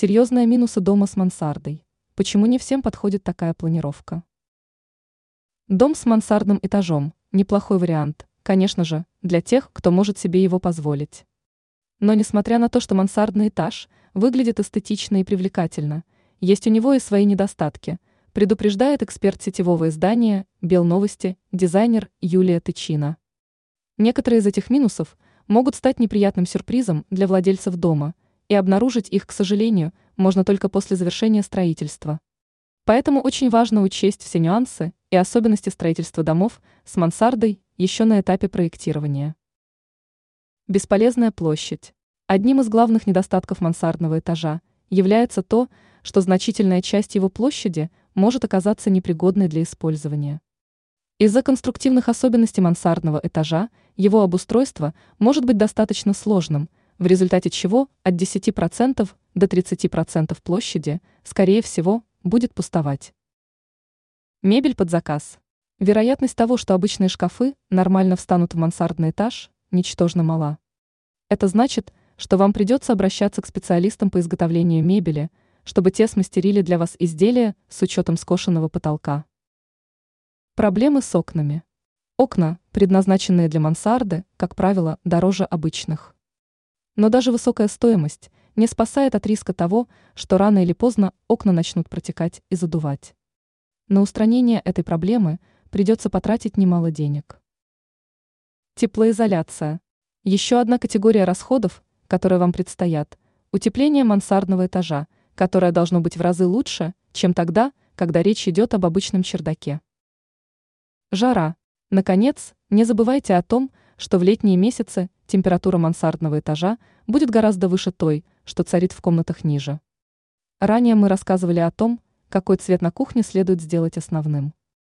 Серьезные минусы дома с мансардой. Почему не всем подходит такая планировка? Дом с мансардным этажом – неплохой вариант, конечно же, для тех, кто может себе его позволить. Но несмотря на то, что мансардный этаж выглядит эстетично и привлекательно, есть у него и свои недостатки, предупреждает эксперт сетевого издания «Белновости» дизайнер Юлия Тычина. Некоторые из этих минусов могут стать неприятным сюрпризом для владельцев дома – и обнаружить их, к сожалению, можно только после завершения строительства. Поэтому очень важно учесть все нюансы и особенности строительства домов с мансардой еще на этапе проектирования. Бесполезная площадь. Одним из главных недостатков мансардного этажа является то, что значительная часть его площади может оказаться непригодной для использования. Из-за конструктивных особенностей мансардного этажа его обустройство может быть достаточно сложным – в результате чего от 10% до 30% площади, скорее всего, будет пустовать. Мебель под заказ. Вероятность того, что обычные шкафы нормально встанут в мансардный этаж, ничтожно мала. Это значит, что вам придется обращаться к специалистам по изготовлению мебели, чтобы те смастерили для вас изделия с учетом скошенного потолка. Проблемы с окнами. Окна, предназначенные для мансарды, как правило, дороже обычных. Но даже высокая стоимость не спасает от риска того, что рано или поздно окна начнут протекать и задувать. На устранение этой проблемы придется потратить немало денег. Теплоизоляция. Еще одна категория расходов, которые вам предстоят – утепление мансардного этажа, которое должно быть в разы лучше, чем тогда, когда речь идет об обычном чердаке. Жара. Наконец, не забывайте о том, что в летние месяцы температура мансардного этажа будет гораздо выше той, что царит в комнатах ниже. Ранее мы рассказывали о том, какой цвет на кухне следует сделать основным.